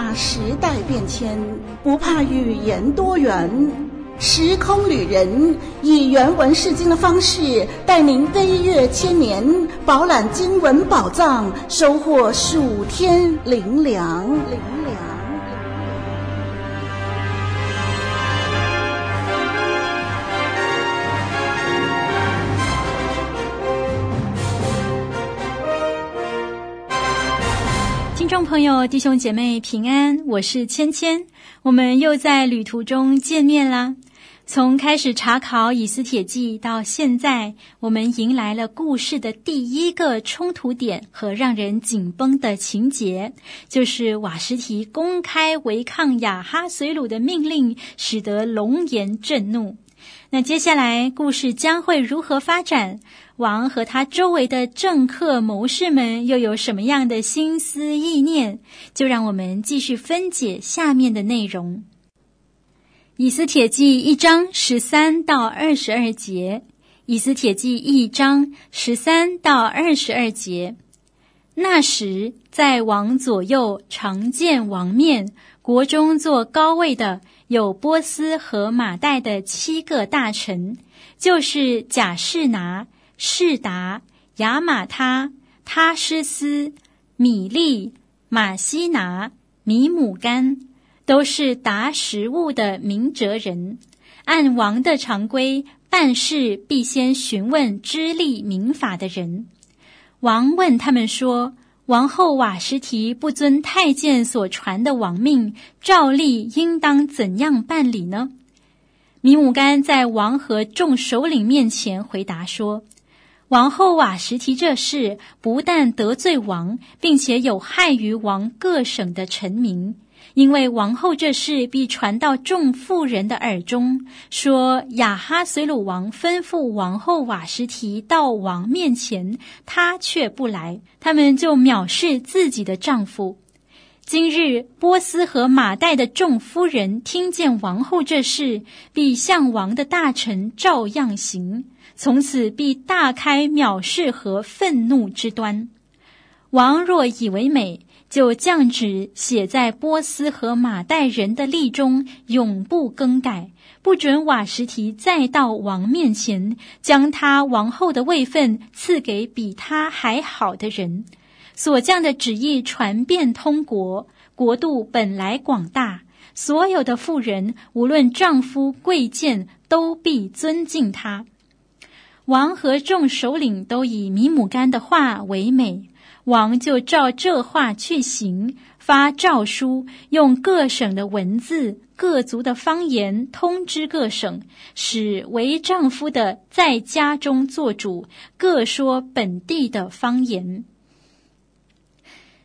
怕时代变迁，不怕语言多元。时空旅人以原文释经的方式，带您飞跃千年，饱览经文宝藏，收获数天灵粮。灵粮朋友、弟兄姐妹平安，我是芊芊，我们又在旅途中见面啦。从开始查考以斯帖记到现在，我们迎来了故事的第一个冲突点和让人紧绷的情节，就是瓦什提公开违抗亚哈随鲁的命令，使得龙颜震怒。那接下来故事将会如何发展？王和他周围的政客谋士们又有什么样的心思意念？就让我们继续分解下面的内容。以斯帖记一章十三到二十二节。以斯帖记一章十三到二十二节。那时，在王左右常见王面，国中坐高位的。有波斯和马代的七个大臣，就是贾士拿、示达、雅玛他、他施斯、米利、马西拿、米姆干，都是达时务的明哲人。按王的常规办事，必先询问知例明法的人。王问他们说。王后瓦什提不遵太监所传的王命，照例应当怎样办理呢？米姆干在王和众首领面前回答说：“王后瓦实提这事不但得罪王，并且有害于王各省的臣民。”因为王后这事必传到众妇人的耳中，说亚哈随鲁王吩咐王后瓦实提到王面前，她却不来，他们就藐视自己的丈夫。今日波斯和马代的众夫人听见王后这事，必向王的大臣照样行，从此必大开藐视和愤怒之端。王若以为美。就降旨写在波斯和马代人的例中，永不更改，不准瓦什提再到王面前，将他王后的位分赐给比他还好的人。所降的旨意传遍通国，国度本来广大，所有的妇人无论丈夫贵贱，都必尊敬他。王和众首领都以米姆干的话为美。王就照这话去行，发诏书，用各省的文字、各族的方言通知各省，使为丈夫的在家中做主，各说本地的方言。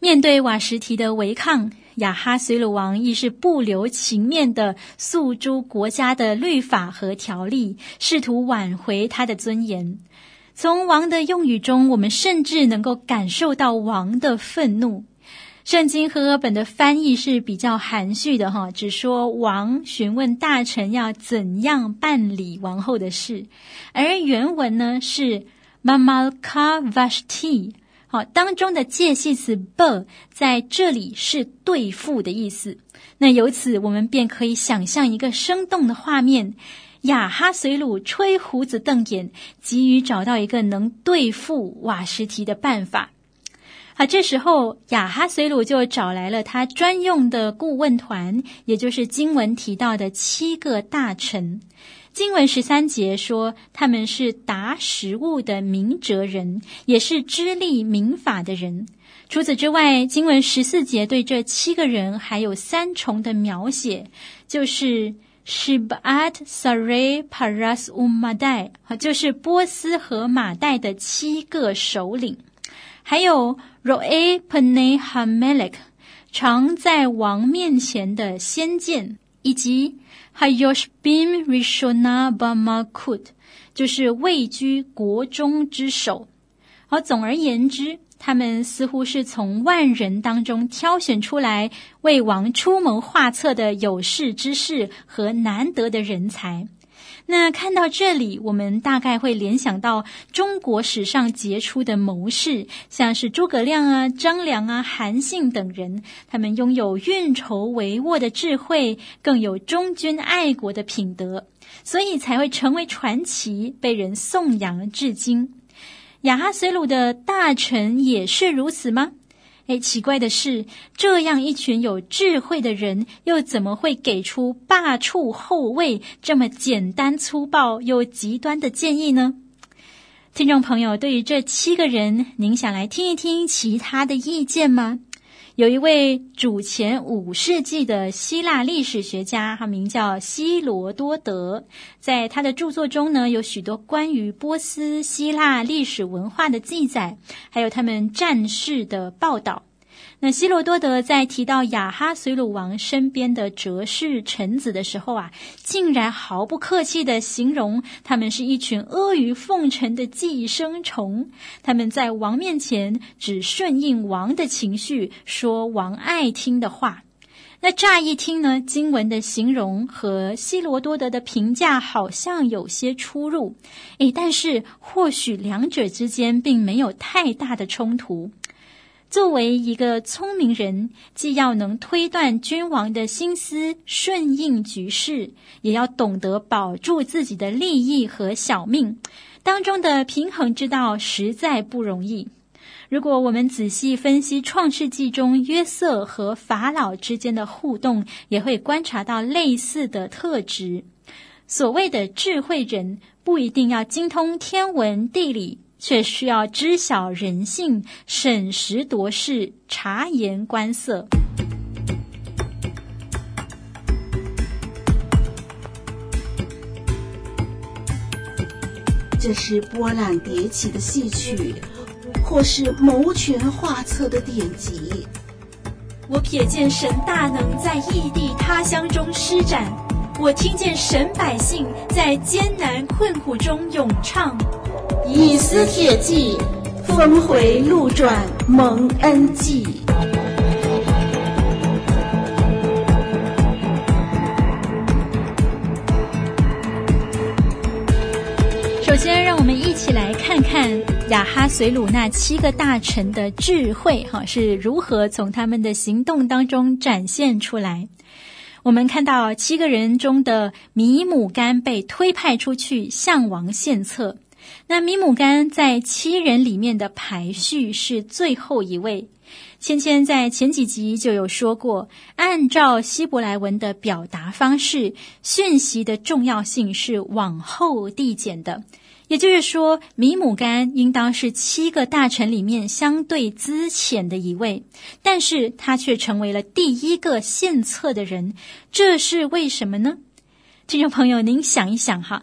面对瓦什提的违抗，亚哈随鲁王亦是不留情面的诉诸国家的律法和条例，试图挽回他的尊严。从王的用语中，我们甚至能够感受到王的愤怒。圣经和合本的翻译是比较含蓄的，哈，只说王询问大臣要怎样办理王后的事，而原文呢是 Mamalka Vashti，好，当中的介系词 b 在这里是对付的意思。那由此，我们便可以想象一个生动的画面。亚哈随鲁吹胡子瞪眼，急于找到一个能对付瓦实提的办法。啊，这时候亚哈随鲁就找来了他专用的顾问团，也就是经文提到的七个大臣。经文十三节说，他们是达时务的明哲人，也是知例明法的人。除此之外，经文十四节对这七个人还有三重的描写，就是。Shib'at Sarei Paras U'Madai，就是波斯和马代的七个首领，还有 Ro'ei Pnei HaMelech，常在王面前的先见，以及 Hayoshbim Rishona bama Kut，就是位居国中之首。好，总而言之。他们似乎是从万人当中挑选出来为王出谋划策的有识之士和难得的人才。那看到这里，我们大概会联想到中国史上杰出的谋士，像是诸葛亮啊、张良啊、韩信等人，他们拥有运筹帷幄的智慧，更有忠君爱国的品德，所以才会成为传奇，被人颂扬至今。亚哈随鲁的大臣也是如此吗？哎，奇怪的是，这样一群有智慧的人，又怎么会给出罢黜后位这么简单粗暴又极端的建议呢？听众朋友，对于这七个人，您想来听一听其他的意见吗？有一位主前五世纪的希腊历史学家，他名叫希罗多德，在他的著作中呢，有许多关于波斯希腊历史文化的记载，还有他们战事的报道。那希罗多德在提到亚哈随鲁王身边的哲士臣子的时候啊，竟然毫不客气地形容他们是一群阿谀奉承的寄生虫。他们在王面前只顺应王的情绪，说王爱听的话。那乍一听呢，经文的形容和希罗多德的评价好像有些出入。诶，但是或许两者之间并没有太大的冲突。作为一个聪明人，既要能推断君王的心思，顺应局势，也要懂得保住自己的利益和小命，当中的平衡之道实在不容易。如果我们仔细分析《创世纪》中约瑟和法老之间的互动，也会观察到类似的特质。所谓的智慧人，不一定要精通天文地理。却需要知晓人性，审时度势，察言观色。这是波澜迭起的戏曲，或是谋权画策的典籍。我瞥见神大能在异地他乡中施展，我听见神百姓在艰难困苦中咏唱。以斯铁骑，峰回路转，蒙恩记。首先，让我们一起来看看亚哈随鲁那七个大臣的智慧，哈，是如何从他们的行动当中展现出来。我们看到七个人中的米姆干被推派出去向王献策。那米姆干在七人里面的排序是最后一位。芊芊在前几集就有说过，按照希伯来文的表达方式，讯息的重要性是往后递减的。也就是说，米姆干应当是七个大臣里面相对资浅的一位，但是他却成为了第一个献策的人，这是为什么呢？听众朋友，您想一想哈。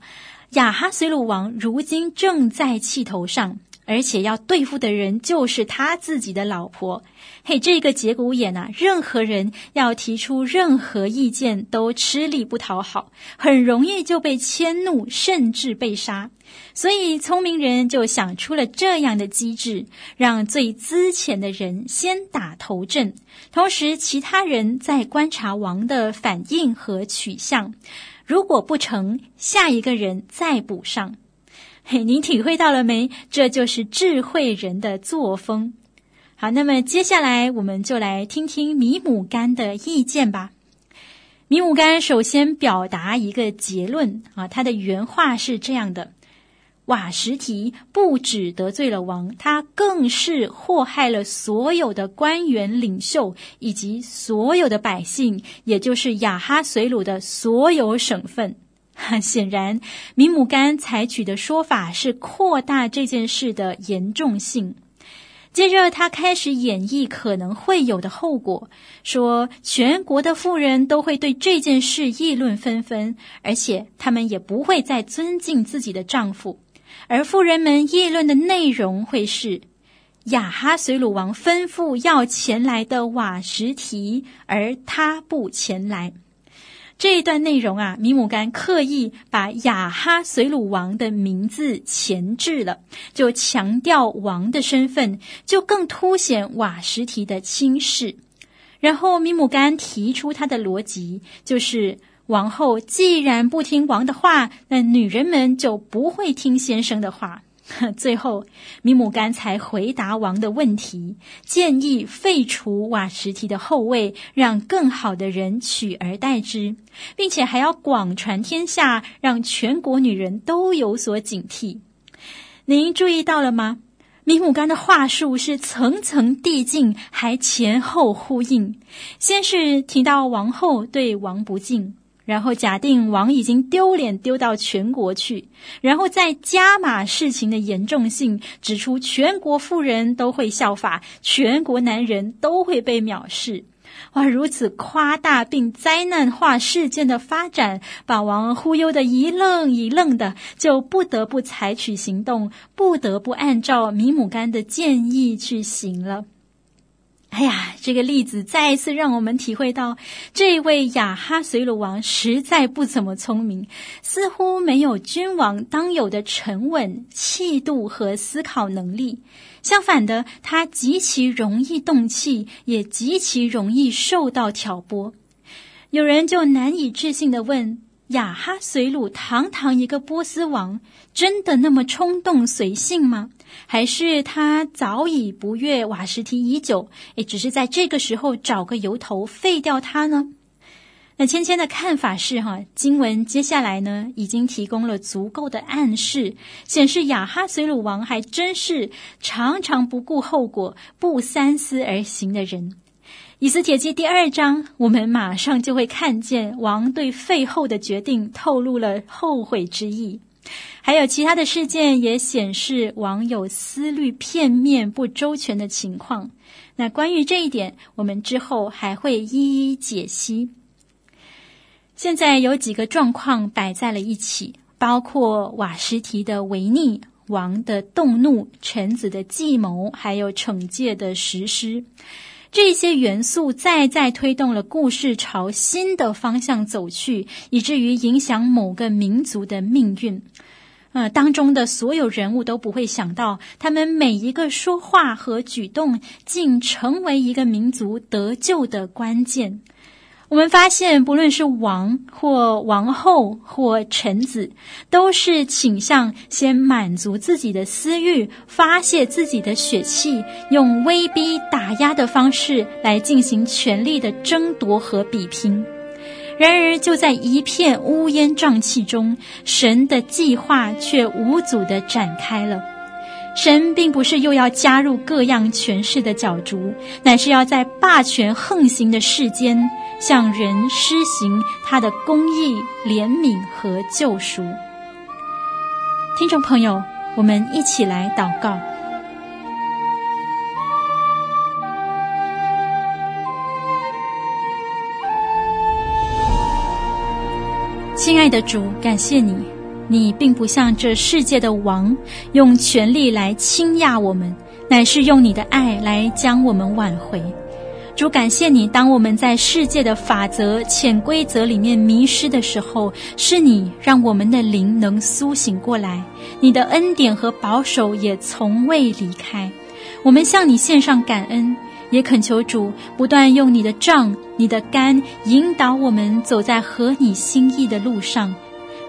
亚哈随鲁王如今正在气头上，而且要对付的人就是他自己的老婆。嘿，这个节骨眼啊，任何人要提出任何意见都吃力不讨好，很容易就被迁怒，甚至被杀。所以聪明人就想出了这样的机制，让最资浅的人先打头阵，同时其他人在观察王的反应和取向。如果不成，下一个人再补上。嘿，您体会到了没？这就是智慧人的作风。好，那么接下来我们就来听听米姆甘的意见吧。米姆甘首先表达一个结论啊，他的原话是这样的。瓦什提不只得罪了王，他更是祸害了所有的官员领袖以及所有的百姓，也就是亚哈随鲁的所有省份。显然，米姆干采取的说法是扩大这件事的严重性。接着，他开始演绎可能会有的后果，说全国的富人都会对这件事议论纷纷，而且他们也不会再尊敬自己的丈夫。而富人们议论的内容会是亚哈随鲁王吩咐要前来的瓦实提，而他不前来。这一段内容啊，米姆干刻意把亚哈随鲁王的名字前置了，就强调王的身份，就更凸显瓦实提的轻视。然后米姆干提出他的逻辑，就是王后既然不听王的话，那女人们就不会听先生的话。最后，米姆干才回答王的问题，建议废除瓦什提的后位，让更好的人取而代之，并且还要广传天下，让全国女人都有所警惕。您注意到了吗？米姆干的话术是层层递进，还前后呼应。先是提到王后对王不敬。然后假定王已经丢脸丢到全国去，然后再加码事情的严重性，指出全国富人都会效法，全国男人都会被藐视。哇，如此夸大并灾难化事件的发展，把王忽悠得一愣一愣的，就不得不采取行动，不得不按照米姆干的建议去行了。哎呀，这个例子再一次让我们体会到，这位亚哈随鲁王实在不怎么聪明，似乎没有君王当有的沉稳、气度和思考能力。相反的，他极其容易动气，也极其容易受到挑拨。有人就难以置信地问：亚哈随鲁堂堂一个波斯王，真的那么冲动随性吗？还是他早已不悦瓦什提已久，也只是在这个时候找个由头废掉他呢？那芊芊的看法是，哈，经文接下来呢，已经提供了足够的暗示，显示亚哈随鲁王还真是常常不顾后果、不三思而行的人。以斯帖记第二章，我们马上就会看见王对废后的决定透露了后悔之意。还有其他的事件也显示王有思虑片面、不周全的情况。那关于这一点，我们之后还会一一解析。现在有几个状况摆在了一起，包括瓦实提的违逆、王的动怒、臣子的计谋，还有惩戒的实施。这些元素再再推动了故事朝新的方向走去，以至于影响某个民族的命运。呃，当中的所有人物都不会想到，他们每一个说话和举动，竟成为一个民族得救的关键。我们发现，不论是王或王后或臣子，都是倾向先满足自己的私欲，发泄自己的血气，用威逼打压的方式来进行权力的争夺和比拼。然而，就在一片乌烟瘴气中，神的计划却无阻地展开了。神并不是又要加入各样权势的角逐，乃是要在霸权横行的世间，向人施行他的公义、怜悯和救赎。听众朋友，我们一起来祷告。亲爱的主，感谢你。你并不像这世界的王，用权力来倾轧我们，乃是用你的爱来将我们挽回。主，感谢你，当我们在世界的法则、潜规则里面迷失的时候，是你让我们的灵能苏醒过来。你的恩典和保守也从未离开。我们向你献上感恩，也恳求主不断用你的杖、你的竿引导我们走在合你心意的路上。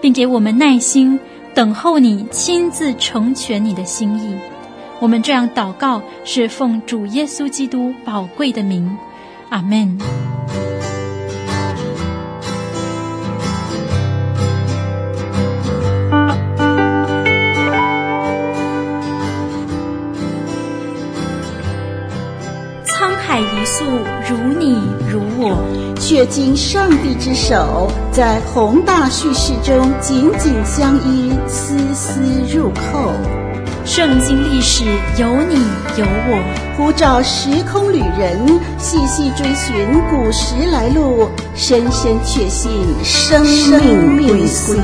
并给我们耐心，等候你亲自成全你的心意。我们这样祷告，是奉主耶稣基督宝贵的名，阿门。却经上帝之手，在宏大叙事中紧紧相依，丝丝入扣。圣经历史有你有我，呼召时空旅人细细追寻古时来路，深深确信生命归宿。